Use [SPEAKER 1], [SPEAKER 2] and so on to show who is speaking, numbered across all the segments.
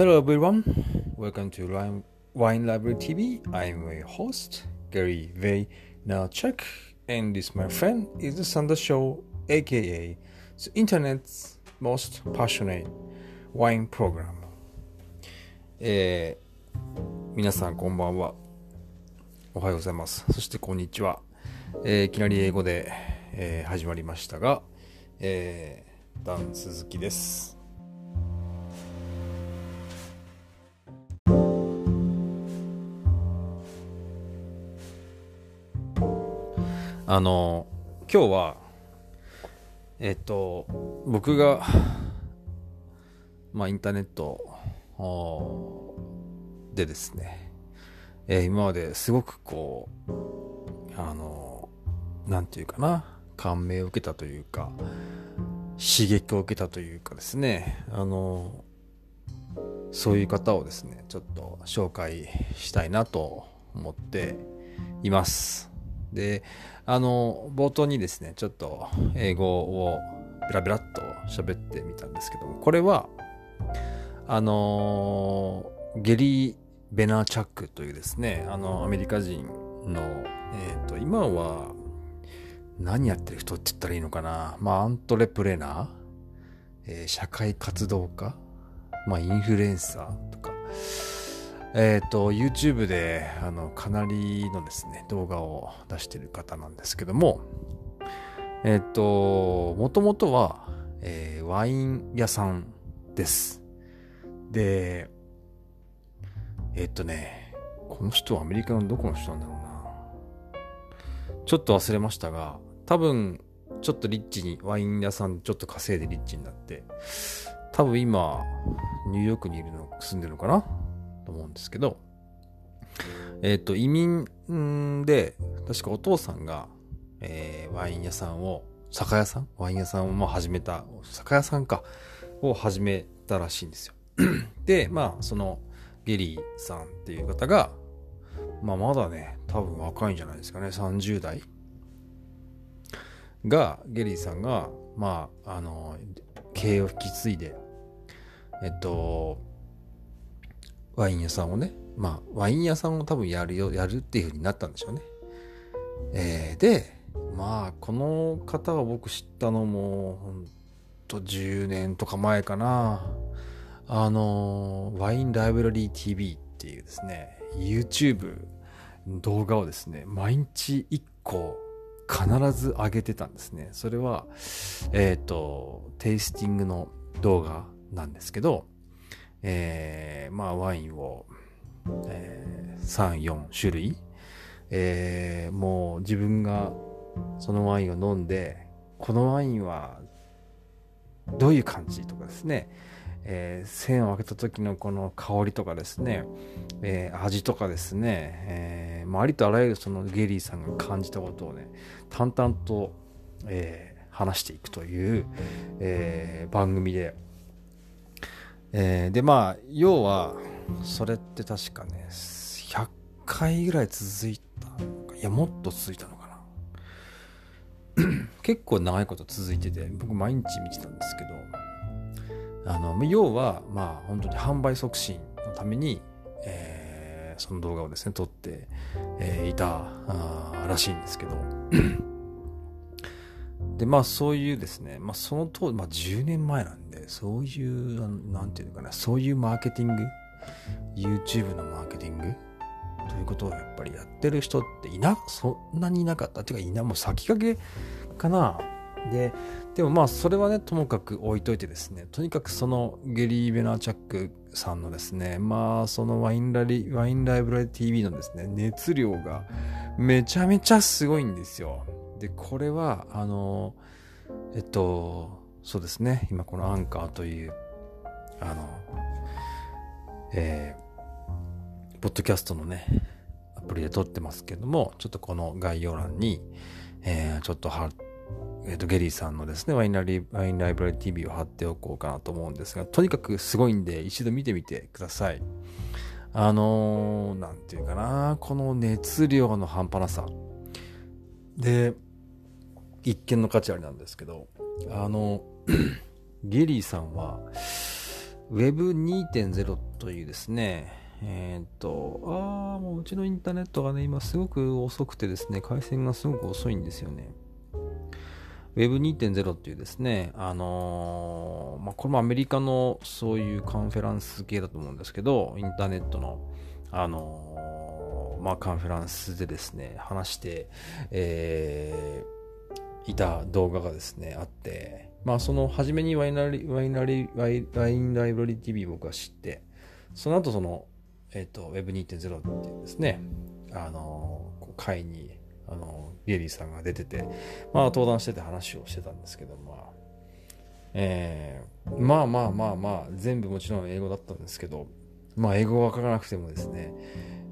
[SPEAKER 1] Hello everyone, welcome to Wine- Wine Library TV. I'm your host, Gary Vaynerchuk, and this, my friend, is the Sunday Show, aka the internet's most passionate wine program. えー、皆さんこんばんは。おはようございます。そしてこんにちは。えーいきなり英語で、えー始まりましたが、えー、ダン鈴木です。あの今日はえっと僕がまあインターネットでですね、えー今まですごくこうあのなんていうかな感銘を受けたというか刺激を受けたというかですねあのそういう方をですねちょっと紹介したいなと思っています。であの冒頭にですねちょっと英語をベラベラっと喋ってみたんですけどもこれはあのゲリー・ベナーチャックというですねあのアメリカ人の、えー、と今は何やってる人って言ったらいいのかな。まあアントレプレナー、えー社会活動家。まあインフルエンサーとか。えっ、と YouTube であのかなりのですね動画を出してる方なんですけどもえっ、ともともとは、えーワイン屋さんです。でえっ、とねこの人はアメリカのどこの人なんだろうな。ちょっと忘れましたが多分ちょっとリッチにワイン屋さんちょっと稼いでリッチになって多分今ニューヨークにいるの住んでるのかな。と思うんですけどえっ、と移民で確かお父さんが、えーワイン屋さんを酒屋さん？ワイン屋さんをも始めた酒屋さんかを始めたらしいんですよ。でまあそのゲリーさんっていう方がまあまだね多分若いんじゃないですかね。30代がゲリーさんがまああの経営を引き継いでえっとワイン屋さんをねまあワイン屋さんを多分やるよやるっていう風になったんでしょうね。えーでまあこの方は僕知ったのもほんと10年とか前かな。あのワインライブラリー TV っていうですね YouTube 動画をですね毎日1個必ず上げてたんですね。それはえっ、とテイスティングの動画なんですけどえーまあワインを、えー、34種類。えーもう自分がそのワインを飲んでこのワインはどういう感じとかですね、えー栓を開けた時のこの香りとかですね、えー味とかですね、えーまあ、ありとあらゆるそのゲリーさんが感じたことをね淡々と、えー話していくという、えー番組で、えーでまあ要はそれって確かね100回ぐらい続いたのか。いやもっと続いたのかな。結構長いこと続いてて僕毎日見てたんですけどあの要はまあ本当に販売促進のために、えーその動画をですね撮って、えーいたらしいんですけど。でまあそういうですね、まあ、その当時、まあ、10年前なんでそういうなんていうのかな。そういうマーケティング。YouTube のマーケティング。ということをやっぱりやってる人っていなそんなにいなかった。っていうかいなもう先駆けかな。ででもまあそれはねともかく置いといてですね。とにかくそのゲリー・ベナーチャックさんのですね。まあそのワインラリワインライブラリ TV のですね熱量がめちゃめちゃすごいんですよ。でこれはあのえっとそうですね。今このアンカーというあのえーポッドキャストのねアプリで撮ってますけどもちょっとこの概要欄に、えーちょっとはえー、とゲリーさんのですねワインラリワインライブラリ TV を貼っておこうかなと思うんですがとにかくすごいんで一度見てみてください。あのー、なんていうかなこの熱量の半端なさ。で一見の価値ありなんですけどあの ゲリーさんは Web2.0 というですね、えー、と、ああ、もううちのインターネットがね、今すごく遅くてですね、回線がすごく遅いんですよね。Web2.0 っていうですね、あのー、まあ、これもアメリカのそういうカンフェランス系だと思うんですけど、インターネットの、あのー、まあ、カンフェランスでですね、話して、え、いた動画がですね、あって、まあ、その初めにワイナリワイナリワイワインライブラリ TV 僕は知って、その後その、えっ、ー、と、Web2.0 っていうですね、あの、会にあのビエリーさんが出てて、まあ、登壇してて話をしてたんですけど、まあえー、まあまあまあまあ全部もちろん英語だったんですけど、まあ、英語が分からなくてもですね、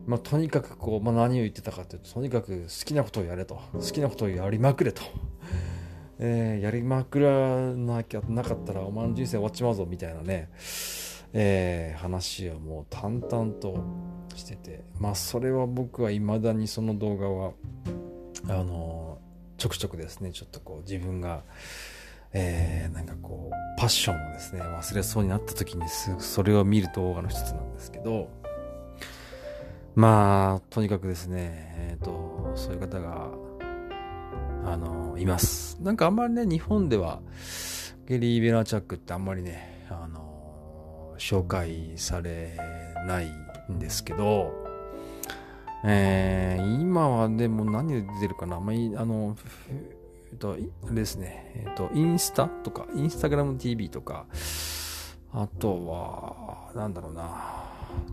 [SPEAKER 1] まあ、とにかくこう、まあ、何を言ってたかというととにかく好きなことをやれと。好きなことをやりまくれと。えー、やりまくらなきゃなかったらお前の人生終わっちまうぞみたいなね、えー、話をもう淡々としてて。まあそれは僕はいまだにその動画はあのちょくちょくですね。ちょっとこう自分がえー、なんかこうパッションをですね忘れそうになった時にすぐそれを見る動画の一つなんですけど。まあとにかくですねえっ、ー、とそういう方があのいます。なんかあんまりね日本ではゲリー・ベナーチャックってあんまりねあの紹介されないんですけどえー、今はでも何で出てるかな、まあ、あの、えっと、あれですね、えっと、インスタとか、インスタグラム TV とか、あとは、なんだろうな、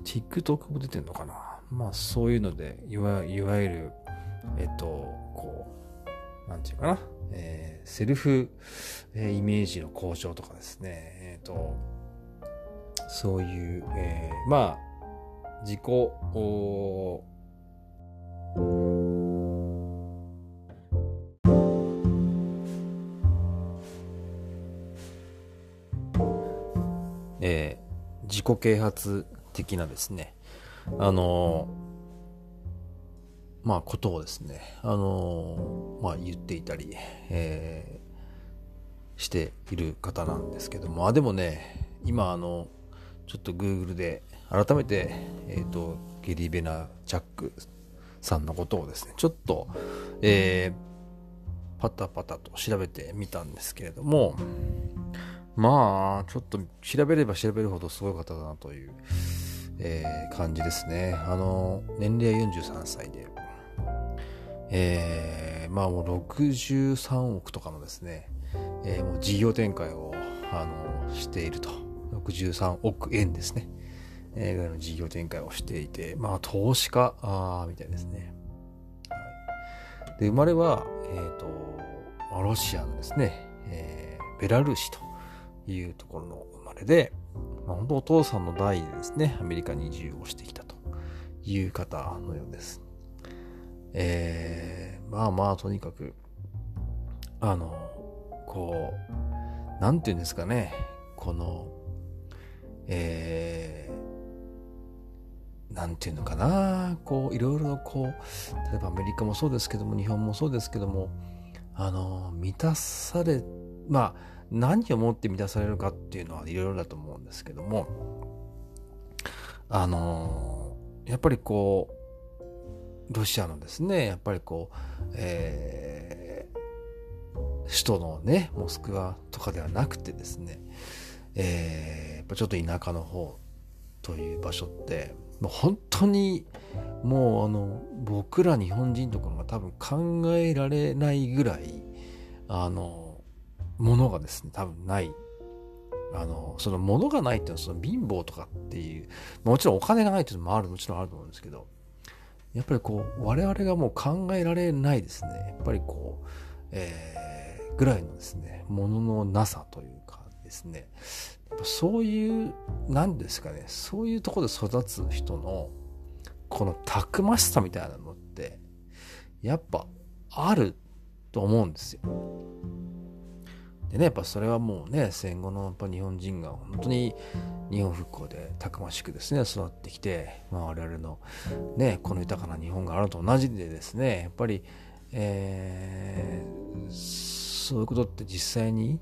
[SPEAKER 1] TikTok も出てんのかな？まあ、そういうので、いわいわゆる、えっと、こう、なんていうかな、えー、セルフ、えー、イメージの向上とかですね、えっと、そういう、えー、まあ、自己、えー、自己啓発的なですね、あの、まあ、ことをですね、あの、まあ、言っていたり、えー、している方なんですけども、あ、でもね、今、あの、ちょっと Google で改めて、えっ、と、ゲリ・ベナ・チャックさんのことをですね、ちょっと、えー、パタパタと調べてみたんですけれども、まあ、ちょっと調べれば調べるほどすごい方だなという、えー、感じですね。あの、年齢43歳で、えー、まあもう63億とかのですね、えー、もう事業展開を、あの、していると。63億円ですね。えー、ぐらいの事業展開をしていて、まあ、投資家あみたいですね。はい、で、生まれは、えっ、ー、と、ロシアのですね、えー、ベラルーシというところの生まれで、まあ、本当お父さんの代でですね、アメリカに移住をしてきたという方のようです。えー、まあまあ、とにかく、あの、こう、なんていうんですかね、この、えー、なんていうのかな、こう、いろいろこう、例えばアメリカもそうですけども、日本もそうですけども、あの、満たされ、まあ、何をもって満たされるかっていうのはいろいろだと思うんですけども、あの、やっぱりこう、ロシアのですね、やっぱりこう、えー、首都のね、モスクワとかではなくてですね、えー、やっぱちょっと田舎の方という場所って、もう本当にもうあの僕ら日本人とかが多分考えられないぐらいあのものがですね多分ない。あのそのものがないっていうのはその貧乏とかっていうもちろんお金がないっていうのもあるもちろんあると思うんですけどやっぱりこう我々がもう考えられないですね。やっぱりこう、えー、ぐらいのですねもののなさというかですね。やっぱそういう何ですかねそういうとこで育つ人のこのたくましさみたいなのってやっぱあると思うんですよ。でねやっぱそれはもうね戦後のやっぱ日本人が本当に日本復興でたくましくですね育ってきて、まあ、我々のねこの豊かな日本があると同じでですねやっぱり、えー、そういうことって実際にやっ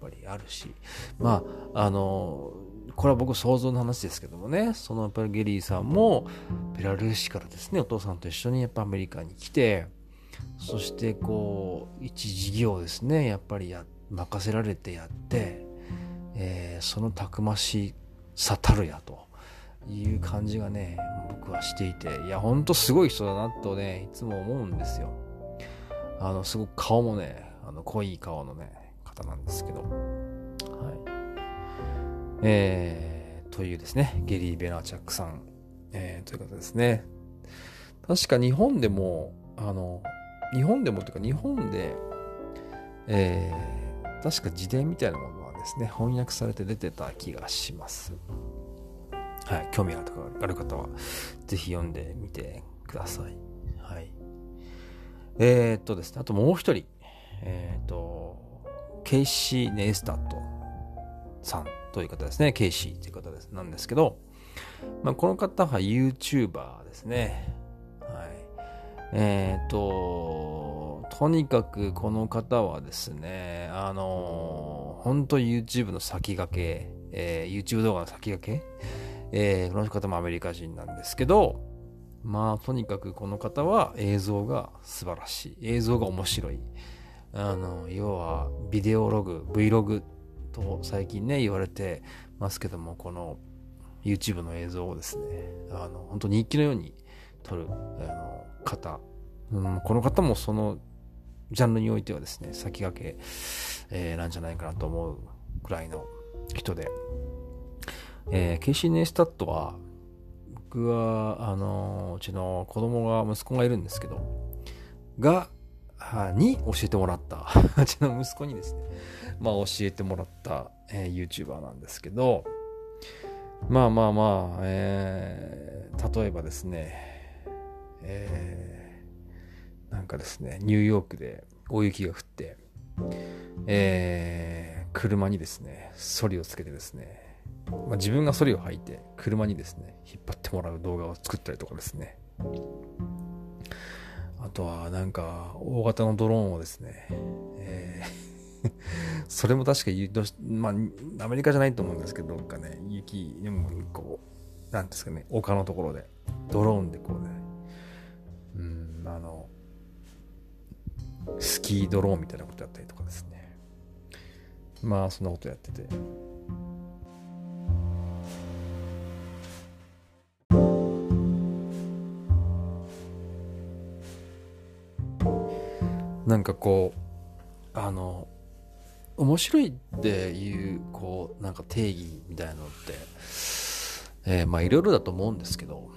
[SPEAKER 1] ぱりあるしまああのこれは僕想像の話ですけどもねそのやっぱりゲリーさんもベラルーシからですねお父さんと一緒にやっぱアメリカに来てそしてこう一事業ですね。やっぱりや任せられてやって、えー、そのたくましさたるやという感じがね僕はしていていやほんとすごい人だなとねいつも思うんですよ。あのすごく顔もねあの濃い顔のね方なんですけど。はい。えー、というですね。ゲリー・ベナーチャックさん、えー、ということですね。確か日本でもあの日本でもというか日本で、えー、確か自伝みたいなものはですね翻訳されて出てた気がしますはい、興味がある方は、ぜひ読んでみてください。はい。えー、っとですね、あともう一人、えー、っと、ケイシー・ネイスタットさんという方ですね。ケイシーという方ですなんですけど、まあ、この方は YouTuber ですね。はい。えー、と、とにかくこの方はですね、あの、本当 YouTube の先駆け、えー、YouTube 動画の先駆けえー、この方もアメリカ人なんですけど、まあ、とにかくこの方は映像が素晴らしい。映像が面白い。あの、要は、ビデオログ、Vlog と最近ね、言われてますけども、この YouTube の映像をですね、あの、本当日記のように撮る、あの、方。うん、この方もそのジャンルにおいてはですね、先駆け、えー、なんじゃないかなと思うくらいの人で、えー、ケイシー・ネイスタットは、僕は、あの、うちの子供が、息子がいるんですけど、が、に教えてもらった、うちの息子にですね、まあ教えてもらった、えー、YouTuber なんですけど、まあまあまあ、えー、例えばですね、えー、なんかですね、ニューヨークで大雪が降って、えー、車にですね、ソリをつけてですね、まあ、自分がそれを履いて車にですね引っ張ってもらう動画を作ったりとかですね。あとはなんか大型のドローンをですね、えー それも確かまあ、アメリカじゃないと思うんですけど、どっかね、雪、でもこう、なんですかね、丘のところで、ドローンでこうね、あの、スキードローンみたいなことやったりとかですね。まあ、そんなことやってて。なんかこうあの面白いっていうこうなんか定義みたいなのって、えー、まあいろいろだと思うんですけど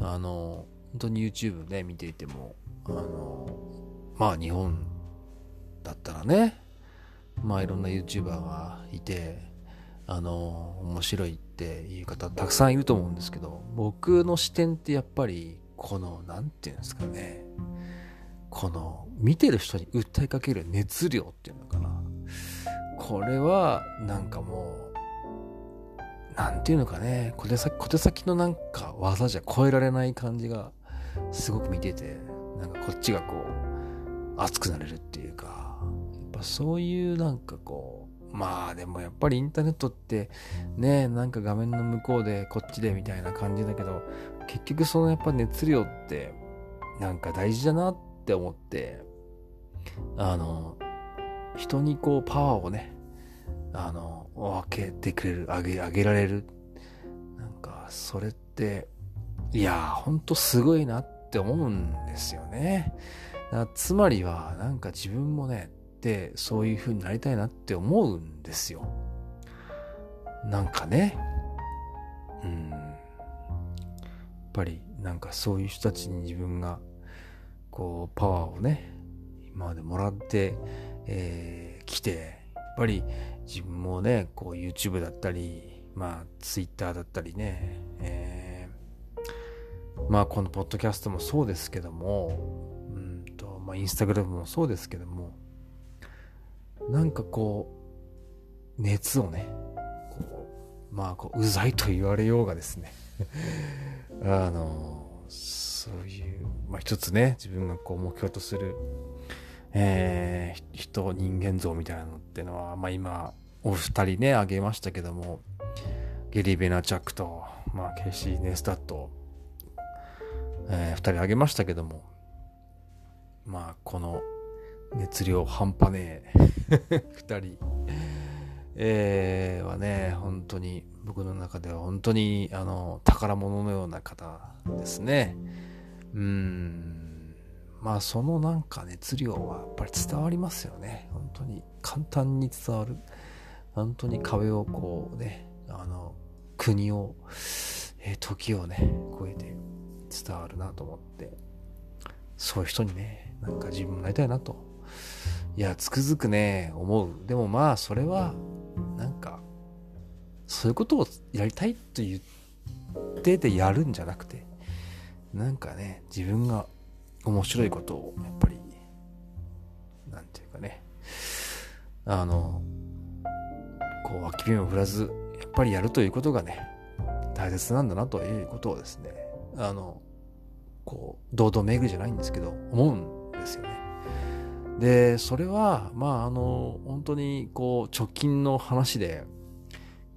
[SPEAKER 1] あの本当に YouTube ね見ていてもあのまあ日本だったらねまあいろんな YouTuber がいてあの面白いっていう方たくさんいると思うんですけど僕の視点ってやっぱりこの何て言うんですかねこの見てる人に訴えかける熱量っていうのかな。これはなんかもうなんていうのかね小手先小手先のなんか技じゃ超えられない感じがすごく見ててなんかこっちがこう熱くなれるっていうかやっぱそういうなんかこうまあでもやっぱりインターネットってねなんか画面の向こうでこっちでみたいな感じだけど結局そのやっぱ熱量ってなんか大事だなって思って、あの、人にこうパワーをね、あの、分けてくれる、あげ、あげられる。なんか、それって、いやー、ほんとすごいなって思うんですよね。つまりは、なんか自分もね、ってそういう風になりたいなって思うんですよ。なんかね。うん。やっぱり、なんかそういう人たちに自分がこうパワーをね今までもらって、えー、来てやっぱり自分もねこう YouTube だったりまあ Twitter だったりね、えー、まあこのポッドキャストもそうですけどもうんとまあインスタグラムもそうですけどもなんかこう熱をねまあこううざいと言われようがですね あのそういう、まあ、一つね、自分がこう目標とする、えー、人、人間像みたいなのっていうのは、まあ今、お二人ね、あげましたけども、ゲリー・ベナチャックと、まあ、ケイシー・ネスタット、えー、2人挙げましたけども、まあ、この熱量半端ねえ 2人、えー、はね、本当に僕の中では本当にあの宝物のような方ですね。うん、まあそのなんか熱量はやっぱり伝わりますよね。本当に簡単に伝わる。本当に壁をこうね、あの、国を、えー、時をね、超えて伝わるなと思って、そういう人にね、なんか自分もなりたいなと。いや、つくづくね、思う。でもまあ、それは、なんか、そういうことをやりたいと言ってでやるんじゃなくて、なんかね、自分が面白いことを、やっぱり、なんていうかね、あの、こう、脇目を振らず、やっぱりやるということがね、大切なんだなということをですね、あの、こう、堂々巡りじゃないんですけど、思うんですよね。で、それは、まあ、あの、本当に、こう、直近の話で、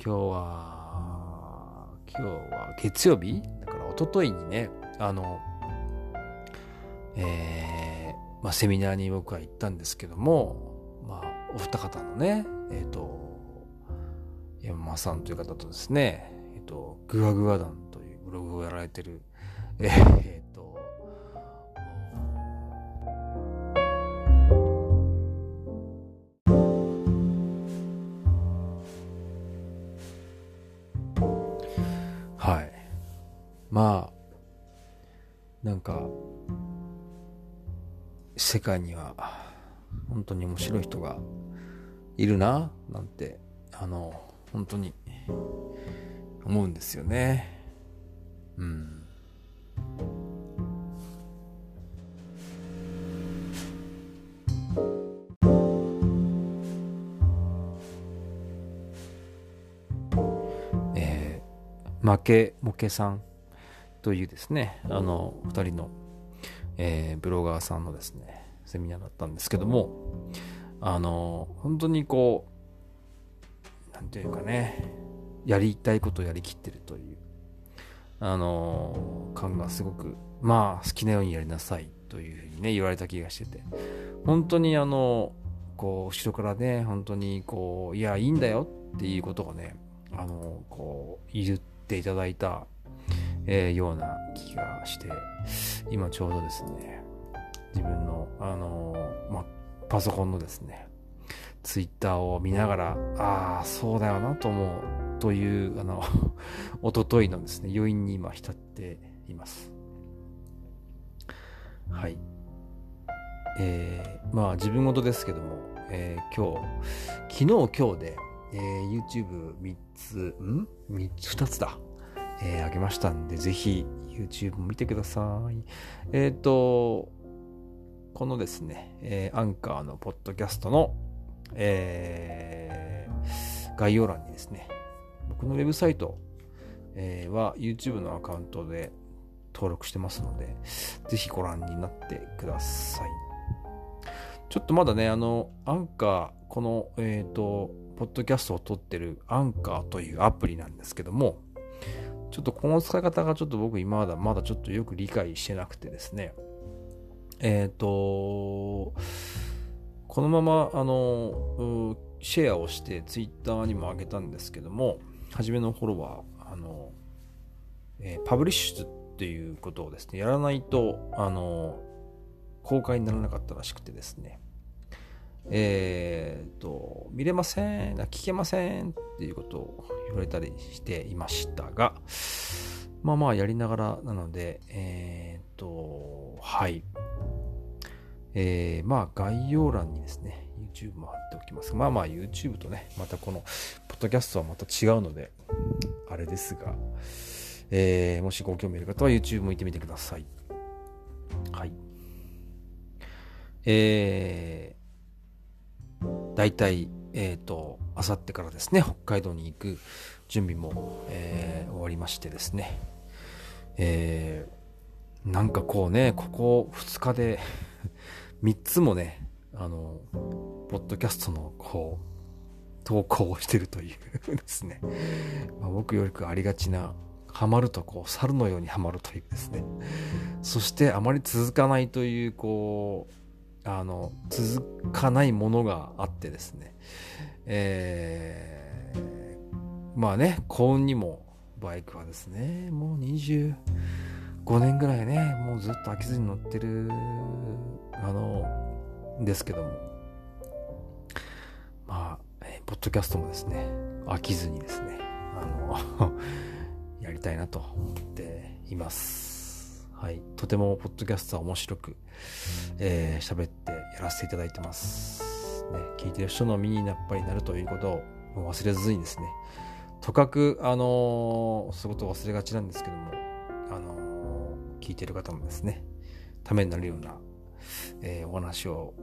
[SPEAKER 1] 今日は、今日は月曜日だから、一昨日にね、あの、えー、まあ、セミナーに僕は行ったんですけども、まあ、お二方のね、えっ、ー、と、山間さんという方とですね、えっ、ー、と、グワグワ団というブログをやられてる、えっ、ー、界には本当に面白い人がいるな、なんて、あの、本当に思うんですよね。うん。え、負けもけさんというですね、あの、二人の、えー、ブロガーさんのですね、セミナーだったんですけども、あの、本当にこう、なんていうかね、やりたいことをやりきってるという、あの、感がすごく、まあ、好きなようにやりなさいというふうにね、言われた気がしてて、本当にあの、こう、後ろからね、本当にこう、いや、いいんだよっていうことがね、あの、こう、言っていただいた、えー、ような気がして、今ちょうどですね、自分の、あのー、ま、パソコンのですね、ツイッターを見ながら、ああ、そうだよなと思うという、あの、おとといのですね、余韻に今浸っています。はい。えー、まあ自分事ですけども、えー、今日、昨日今日で、えー、YouTube3 つ、ん ?3 つ、2つだ。えー、あげましたんで、ぜひ YouTube も見てください。えっ、ー、と、このですね、えー、アンカーのポッドキャストの、えー、概要欄にですね、僕のウェブサイト、えー、は YouTube のアカウントで登録してますので、ぜひご覧になってください。ちょっとまだね、あの、アンカー、この、えっ、ー、と、ポッドキャストを撮ってるアンカーというアプリなんですけども、ちょっとこの使い方がちょっと僕今まだまだちょっとよく理解してなくてですね。えっ、ー、と、このまま、あの、シェアをしてツイッターにも上げたんですけども、初めの頃は、あの、えー、パブリッシュっていうことをですね、やらないと、あの、公開にならなかったらしくてですね。えー、と、見れません、聞けませんっていうことを言われたりしていましたが、まあまあやりながらなので、えー、と、はい。えー、まあ概要欄にですね、YouTube も貼っておきます。まあまあ YouTube とね、またこの、ポッドキャストはまた違うので、あれですが、えー、もしご興味ある方は YouTube も行ってみてください。はい。えー、大体、えっ、ー、と、あさってからですね、北海道に行く準備も、えー、終わりましてですね、えー、なんかこうね、ここ2日で 3つもね、あの、ポッドキャストのこう、投稿をしてるというですね、まあ、僕よりくありがちなハマるとこう猿のようにはまるというですね。そしてあまり続かないというこうあの続かないものがあってですね。えー、まあね幸運にもバイクはですねもう20 25年ぐらいねもうずっと飽きずに乗ってるあのですけども。まあ、えー、ポッドキャストもですね飽きずにですねあの やりたいなと思っています。はい。とてもポッドキャストは面白くえー、喋ってやらせていただいてます。ね聞いてる人の身にやっぱりなるということを忘れずにですね。とかく、あのー、そういうことを忘れがちなんですけども、あのー、聞いてる方もですね、ためになるような、えー、お話を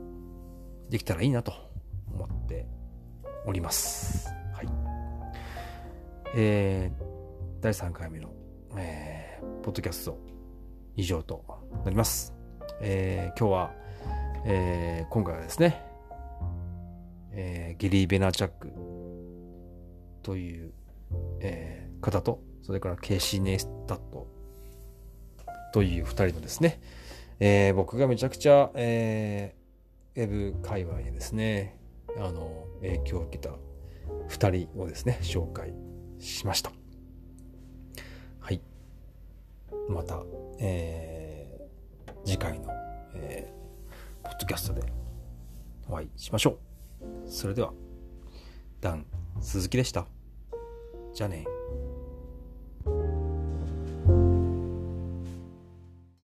[SPEAKER 1] できたらいいなと思っております。はい。えー、第3回目の、えー、ポッドキャスト以上となります。えー、今日は、えー、今回はですね、えー、ゲリー・ベナーチャックというえー、方と、それからケイシー・ネイスタットという2人のですね、えー、僕がめちゃくちゃ、えー、ウェブ界隈でですね、あの、影響を受けた2人をですね、紹介しました。はい。また、えー、次回の、えー、ポッドキャストでお会いしましょう。それでは、ダン・鈴木でした。じゃあね。